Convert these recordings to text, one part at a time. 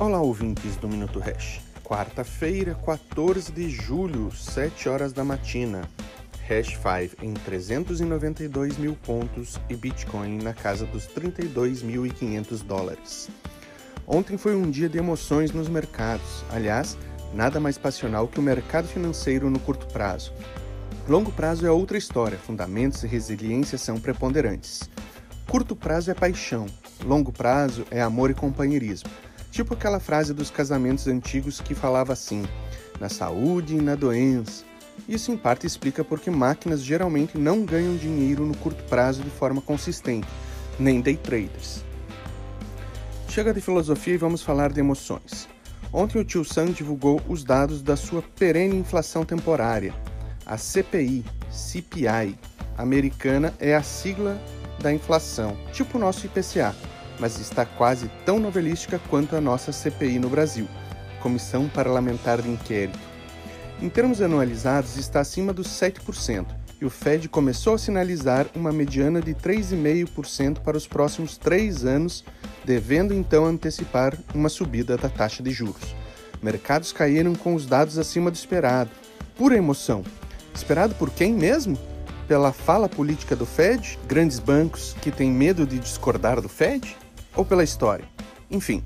Olá, ouvintes do Minuto Hash. Quarta-feira, 14 de julho, 7 horas da matina. Hash 5 em 392 mil pontos e Bitcoin na casa dos 32.500 dólares. Ontem foi um dia de emoções nos mercados. Aliás, nada mais passional que o mercado financeiro no curto prazo. Longo prazo é outra história, fundamentos e resiliência são preponderantes. Curto prazo é paixão, longo prazo é amor e companheirismo. Tipo aquela frase dos casamentos antigos que falava assim: na saúde e na doença. Isso em parte explica porque máquinas geralmente não ganham dinheiro no curto prazo de forma consistente, nem day traders. Chega de filosofia e vamos falar de emoções. Ontem o Tio Sam divulgou os dados da sua perene inflação temporária. A CPI, CPI, americana é a sigla da inflação, tipo o nosso IPCA, mas está quase tão novelística quanto a nossa CPI no Brasil, Comissão Parlamentar de Inquérito. Em termos anualizados, está acima dos 7%, e o Fed começou a sinalizar uma mediana de 3,5% para os próximos três anos, devendo então antecipar uma subida da taxa de juros. Mercados caíram com os dados acima do esperado. Pura emoção. Esperado por quem mesmo? Pela fala política do Fed? Grandes bancos que têm medo de discordar do Fed? Ou pela história? Enfim,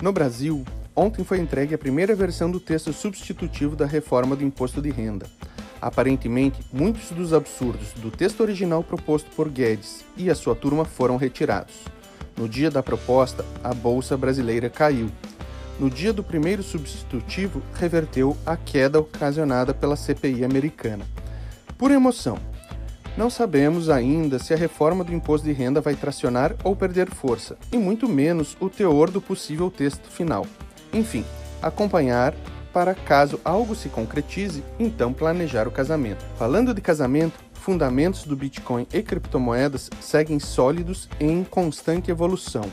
no Brasil, ontem foi entregue a primeira versão do texto substitutivo da reforma do imposto de renda. Aparentemente, muitos dos absurdos do texto original proposto por Guedes e a sua turma foram retirados. No dia da proposta, a bolsa brasileira caiu. No dia do primeiro substitutivo, reverteu a queda ocasionada pela CPI americana. Por emoção, não sabemos ainda se a reforma do imposto de renda vai tracionar ou perder força, e muito menos o teor do possível texto final. Enfim, acompanhar para caso algo se concretize, então planejar o casamento. Falando de casamento, fundamentos do Bitcoin e criptomoedas seguem sólidos e em constante evolução.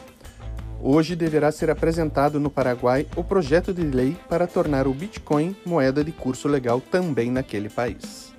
Hoje deverá ser apresentado no Paraguai o projeto de lei para tornar o Bitcoin moeda de curso legal também naquele país.